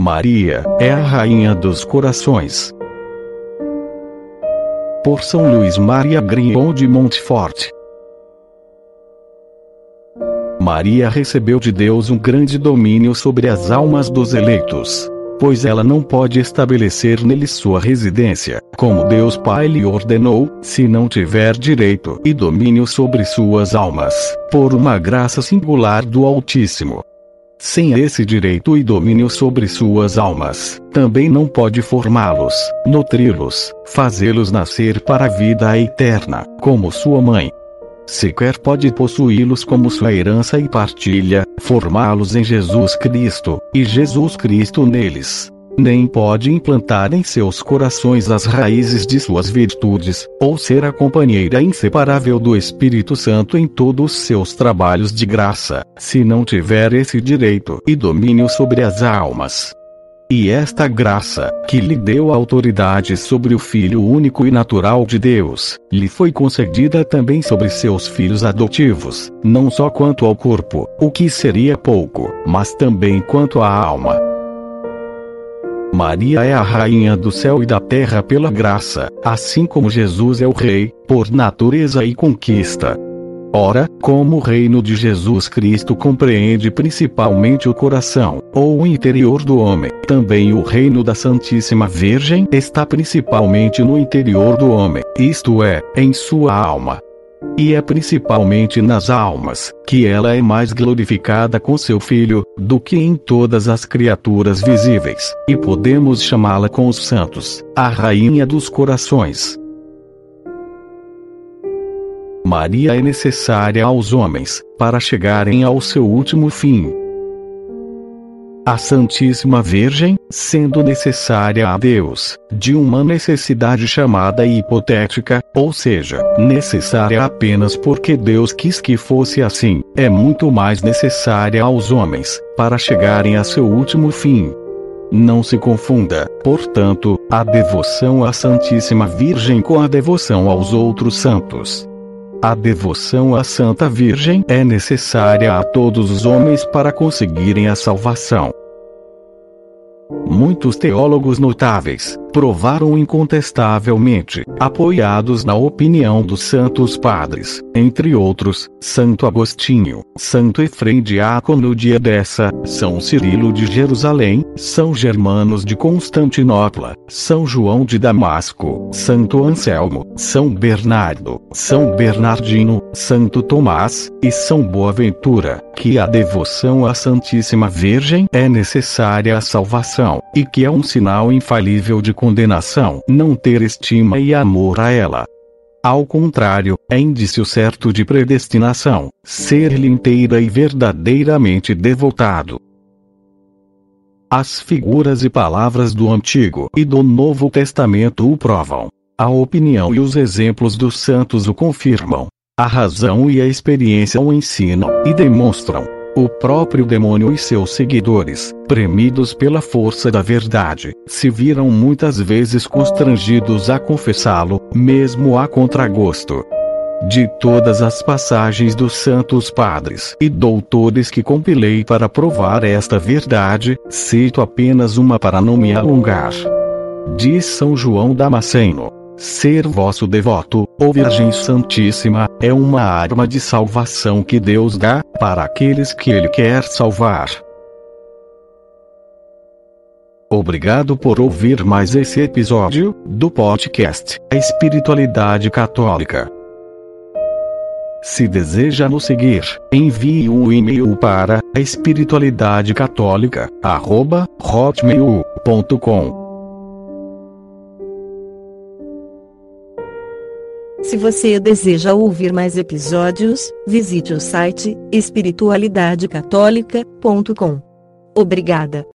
Maria é a rainha dos corações. Por São Luís Maria Griot de Montfort. Maria recebeu de Deus um grande domínio sobre as almas dos eleitos, pois ela não pode estabelecer neles sua residência, como Deus Pai lhe ordenou, se não tiver direito e domínio sobre suas almas, por uma graça singular do Altíssimo. Sem esse direito e domínio sobre suas almas, também não pode formá-los, nutri-los, fazê-los nascer para a vida eterna, como sua mãe, sequer pode possuí-los como sua herança e partilha, formá-los em Jesus Cristo, e Jesus Cristo neles. Nem pode implantar em seus corações as raízes de suas virtudes, ou ser a companheira inseparável do Espírito Santo em todos os seus trabalhos de graça, se não tiver esse direito e domínio sobre as almas. E esta graça, que lhe deu autoridade sobre o Filho único e natural de Deus, lhe foi concedida também sobre seus filhos adotivos, não só quanto ao corpo, o que seria pouco, mas também quanto à alma. Maria é a rainha do céu e da terra pela graça, assim como Jesus é o rei, por natureza e conquista. Ora, como o reino de Jesus Cristo compreende principalmente o coração, ou o interior do homem, também o reino da Santíssima Virgem está principalmente no interior do homem, isto é, em sua alma. E é principalmente nas almas, que ela é mais glorificada com seu Filho, do que em todas as criaturas visíveis, e podemos chamá-la com os santos, a Rainha dos Corações. Maria é necessária aos homens, para chegarem ao seu último fim. A Santíssima Virgem, sendo necessária a Deus, de uma necessidade chamada hipotética, ou seja, necessária apenas porque Deus quis que fosse assim, é muito mais necessária aos homens, para chegarem a seu último fim. Não se confunda, portanto, a devoção à Santíssima Virgem com a devoção aos outros santos. A devoção à Santa Virgem é necessária a todos os homens para conseguirem a salvação. Muitos teólogos notáveis provaram incontestavelmente, apoiados na opinião dos santos padres, entre outros, Santo Agostinho, Santo Efrem Diácono de Edessa, São Cirilo de Jerusalém, São Germanos de Constantinopla, São João de Damasco, Santo Anselmo, São Bernardo, São Bernardino, Santo Tomás, e São Boaventura, que a devoção à Santíssima Virgem é necessária à salvação, e que é um sinal infalível de condenação não ter estima e amor a ela. Ao contrário, é indício certo de predestinação, ser-lhe inteira e verdadeiramente devotado. As figuras e palavras do Antigo e do Novo Testamento o provam. A opinião e os exemplos dos santos o confirmam. A razão e a experiência o ensinam e demonstram. O próprio demônio e seus seguidores, premidos pela força da verdade, se viram muitas vezes constrangidos a confessá-lo, mesmo a contragosto. De todas as passagens dos santos padres e doutores que compilei para provar esta verdade, cito apenas uma para não me alongar. Diz São João Damasceno: Ser vosso devoto, ó Virgem Santíssima, é uma arma de salvação que Deus dá para aqueles que Ele quer salvar. Obrigado por ouvir mais esse episódio do podcast A Espiritualidade Católica. Se deseja nos seguir, envie um e-mail para a. Se você deseja ouvir mais episódios, visite o site espiritualidadecatólica.com. Obrigada.